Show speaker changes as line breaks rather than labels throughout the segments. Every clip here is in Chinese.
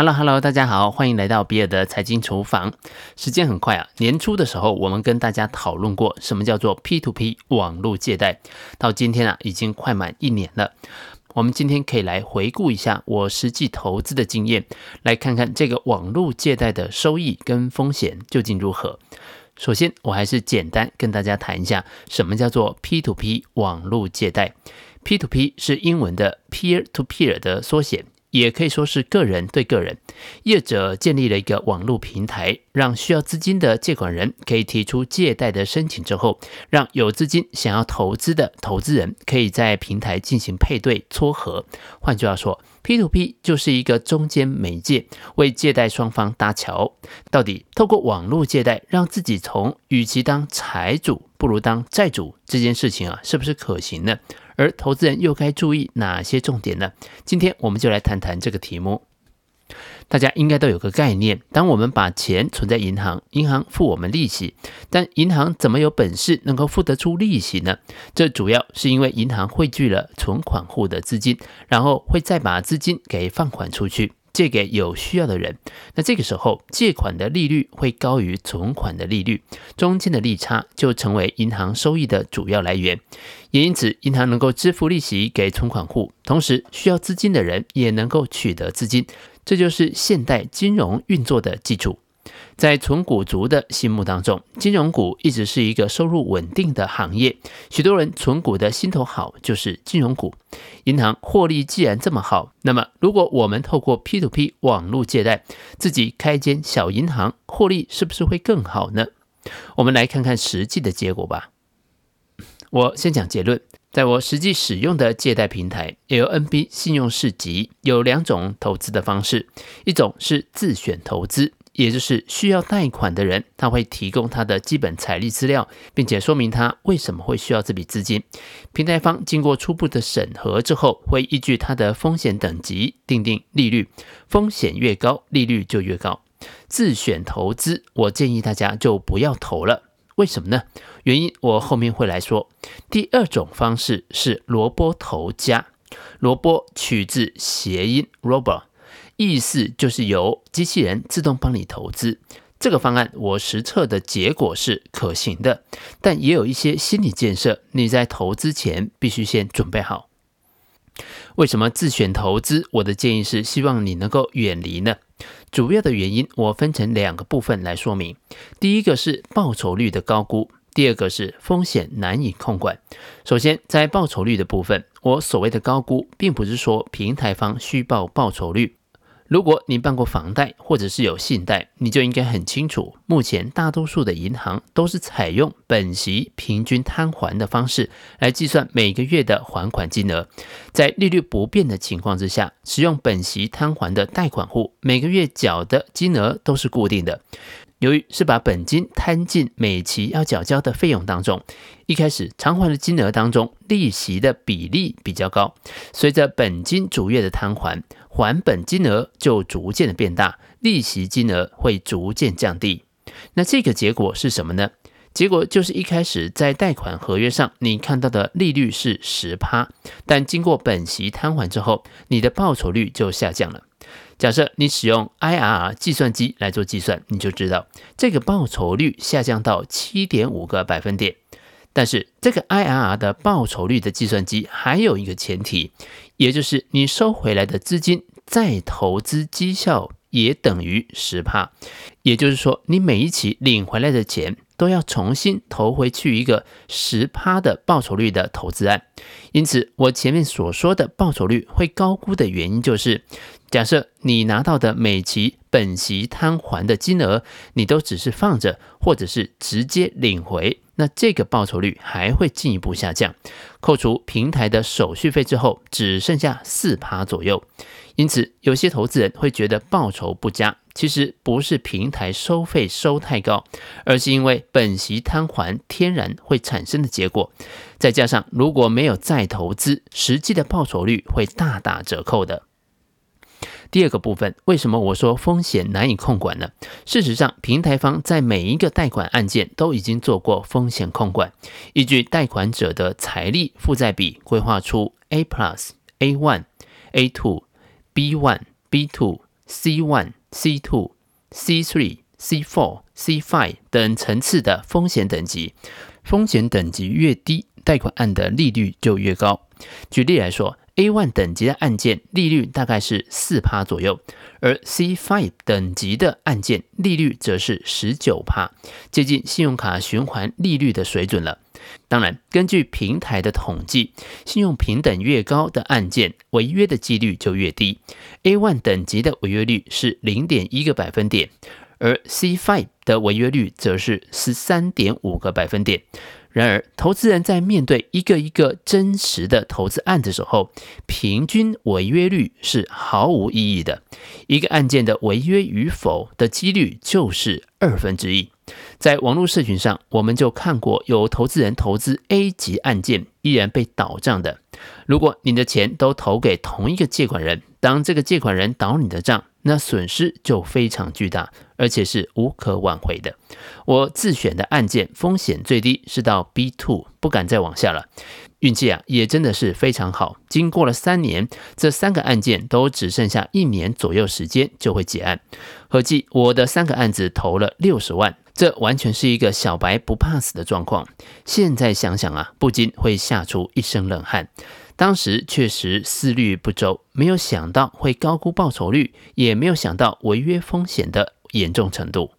Hello Hello，大家好，欢迎来到比尔的财经厨房。时间很快啊，年初的时候我们跟大家讨论过什么叫做 P to P 网络借贷，到今天啊已经快满一年了。我们今天可以来回顾一下我实际投资的经验，来看看这个网络借贷的收益跟风险究竟如何。首先，我还是简单跟大家谈一下什么叫做 P to P 网络借贷。P to P 是英文的 Peer to Peer 的缩写。也可以说是个人对个人，业者建立了一个网络平台，让需要资金的借款人可以提出借贷的申请之后，让有资金想要投资的投资人可以在平台进行配对撮合。换句话说，P to P 就是一个中间媒介，为借贷双方搭桥。到底透过网络借贷，让自己从与其当财主不如当债主这件事情啊，是不是可行呢？而投资人又该注意哪些重点呢？今天我们就来谈谈这个题目。大家应该都有个概念：当我们把钱存在银行，银行付我们利息，但银行怎么有本事能够付得出利息呢？这主要是因为银行汇聚了存款户的资金，然后会再把资金给放款出去。借给有需要的人，那这个时候借款的利率会高于存款的利率，中间的利差就成为银行收益的主要来源。也因此，银行能够支付利息给存款户，同时需要资金的人也能够取得资金，这就是现代金融运作的基础。在存股族的心目当中，金融股一直是一个收入稳定的行业。许多人存股的心头好就是金融股。银行获利既然这么好，那么如果我们透过 P2P 网络借贷，自己开间小银行，获利是不是会更好呢？我们来看看实际的结果吧。我先讲结论，在我实际使用的借贷平台 LNB 信用市集有两种投资的方式，一种是自选投资。也就是需要贷款的人，他会提供他的基本财力资料，并且说明他为什么会需要这笔资金。平台方经过初步的审核之后，会依据他的风险等级定定利率，风险越高，利率就越高。自选投资，我建议大家就不要投了。为什么呢？原因我后面会来说。第二种方式是萝卜头加，萝卜取自谐音 robot。意思就是由机器人自动帮你投资。这个方案我实测的结果是可行的，但也有一些心理建设，你在投资前必须先准备好。为什么自选投资？我的建议是希望你能够远离呢？主要的原因我分成两个部分来说明。第一个是报酬率的高估，第二个是风险难以控管。首先，在报酬率的部分，我所谓的高估，并不是说平台方虚报报酬率。如果你办过房贷或者是有信贷，你就应该很清楚，目前大多数的银行都是采用本息平均摊还的方式来计算每个月的还款金额。在利率不变的情况之下，使用本息摊还的贷款户每个月缴的金额都是固定的。由于是把本金摊进每期要缴交的费用当中，一开始偿还的金额当中利息的比例比较高，随着本金逐月的摊还，还本金额就逐渐的变大，利息金额会逐渐降低。那这个结果是什么呢？结果就是一开始在贷款合约上你看到的利率是十趴，但经过本息摊还之后，你的报酬率就下降了。假设你使用 IRR 计算机来做计算，你就知道这个报酬率下降到七点五个百分点。但是这个 IRR 的报酬率的计算机还有一个前提，也就是你收回来的资金再投资绩效也等于十趴。也就是说，你每一期领回来的钱都要重新投回去一个十趴的报酬率的投资案。因此，我前面所说的报酬率会高估的原因就是。假设你拿到的每期本息摊还的金额，你都只是放着，或者是直接领回，那这个报酬率还会进一步下降。扣除平台的手续费之后，只剩下四趴左右。因此，有些投资人会觉得报酬不佳，其实不是平台收费收太高，而是因为本息摊还天然会产生的结果。再加上如果没有再投资，实际的报酬率会大打折扣的。第二个部分，为什么我说风险难以控管呢？事实上，平台方在每一个贷款案件都已经做过风险控管，依据贷款者的财力负债比，规划出 A plus、A one、A two、B one、B two、C one、C two、C three、C four、C five 等层次的风险等级，风险等级越低，贷款案的利率就越高。举例来说，A1 等级的案件利率大概是四趴左右，而 C5 等级的案件利率则是十九趴，接近信用卡循环利率的水准了。当然，根据平台的统计，信用评等越高的案件，违约的几率就越低。A1 等级的违约率是零点一个百分点，而 C5 的违约率则是十三点五个百分点。然而，投资人在面对一个一个真实的投资案的时候，平均违约率是毫无意义的。一个案件的违约与否的几率就是二分之一。在网络社群上，我们就看过有投资人投资 A 级案件，依然被倒账的。如果你的钱都投给同一个借款人，当这个借款人倒你的账，那损失就非常巨大，而且是无可挽回的。我自选的案件风险最低是到 B two，不敢再往下了。运气啊，也真的是非常好。经过了三年，这三个案件都只剩下一年左右时间就会结案。合计我的三个案子投了六十万，这完全是一个小白不怕死的状况。现在想想啊，不禁会吓出一身冷汗。当时确实思虑不周，没有想到会高估报酬率，也没有想到违约风险的严重程度。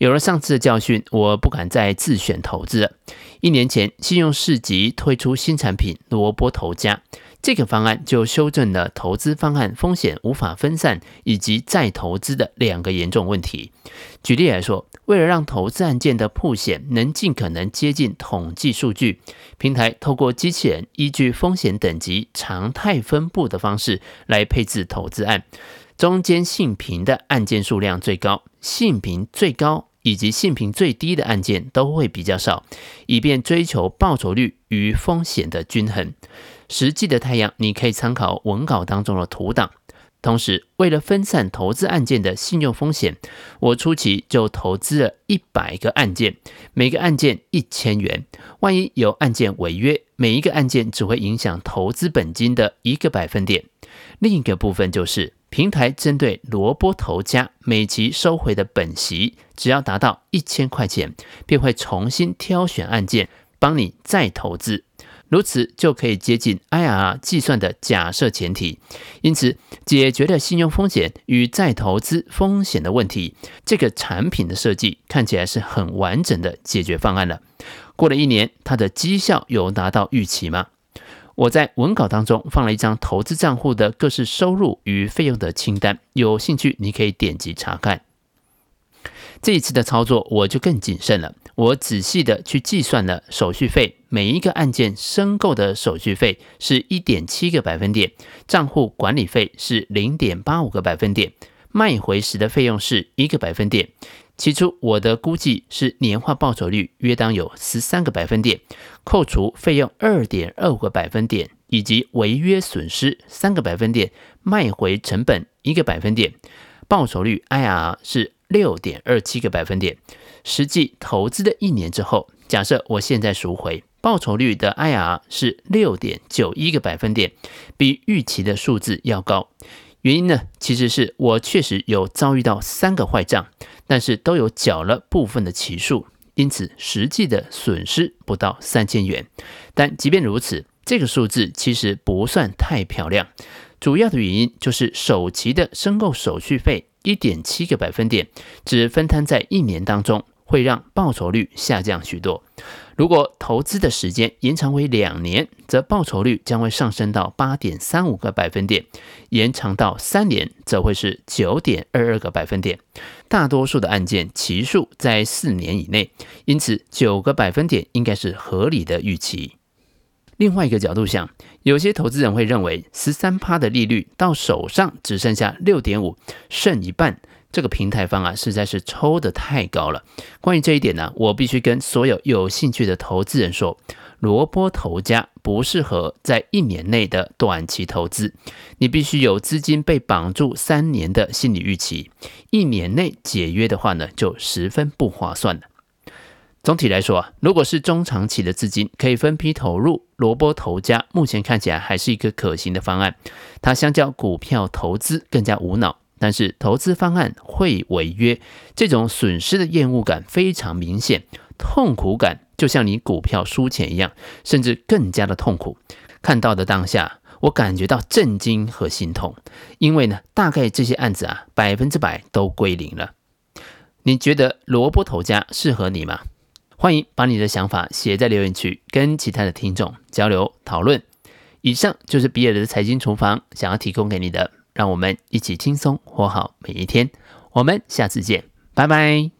有了上次的教训，我不敢再自选投资了。一年前，信用市集推出新产品萝卜头家，这个方案就修正了投资方案风险无法分散以及再投资的两个严重问题。举例来说，为了让投资案件的曝险能尽可能接近统计数据，平台透过机器人依据风险等级常态分布的方式来配置投资案，中间信评的案件数量最高，信评最高以及信评最低的案件都会比较少，以便追求报酬率与风险的均衡。实际的太阳，你可以参考文稿当中的图档。同时，为了分散投资案件的信用风险，我初期就投资了一百个案件，每个案件一千元。万一有案件违约，每一个案件只会影响投资本金的一个百分点。另一个部分就是，平台针对萝卜头家每期收回的本息，只要达到一千块钱，便会重新挑选案件，帮你再投资。如此就可以接近 IRR 计算的假设前提，因此解决了信用风险与再投资风险的问题。这个产品的设计看起来是很完整的解决方案了。过了一年，它的绩效有达到预期吗？我在文稿当中放了一张投资账户的各式收入与费用的清单，有兴趣你可以点击查看。这一次的操作我就更谨慎了。我仔细的去计算了手续费，每一个案件申购的手续费是一点七个百分点，账户管理费是零点八五个百分点，卖回时的费用是一个百分点。起初我的估计是年化报酬率约当有十三个百分点，扣除费用二点二五个百分点，以及违约损失三个百分点，卖回成本一个百分点，报酬率 IRR 是六点二七个百分点。实际投资的一年之后，假设我现在赎回，报酬率的 IRR 是六点九一个百分点，比预期的数字要高。原因呢，其实是我确实有遭遇到三个坏账，但是都有缴了部分的期数，因此实际的损失不到三千元。但即便如此，这个数字其实不算太漂亮。主要的原因就是首期的申购手续费一点七个百分点，只分摊在一年当中。会让报酬率下降许多。如果投资的时间延长为两年，则报酬率将会上升到八点三五个百分点；延长到三年，则会是九点二二个百分点。大多数的案件期数在四年以内，因此九个百分点应该是合理的预期。另外一个角度想，有些投资人会认为十三趴的利率到手上只剩下六点五，剩一半。这个平台方啊，实在是抽得太高了。关于这一点呢，我必须跟所有有兴趣的投资人说，萝卜头家不适合在一年内的短期投资。你必须有资金被绑住三年的心理预期，一年内解约的话呢，就十分不划算了。总体来说啊，如果是中长期的资金，可以分批投入萝卜头家，目前看起来还是一个可行的方案。它相较股票投资更加无脑。但是投资方案会违约，这种损失的厌恶感非常明显，痛苦感就像你股票输钱一样，甚至更加的痛苦。看到的当下，我感觉到震惊和心痛，因为呢，大概这些案子啊，百分之百都归零了。你觉得萝卜头家适合你吗？欢迎把你的想法写在留言区，跟其他的听众交流讨论。以上就是比尔的财经厨房想要提供给你的，让我们一起轻松活好每一天。我们下次见，拜拜。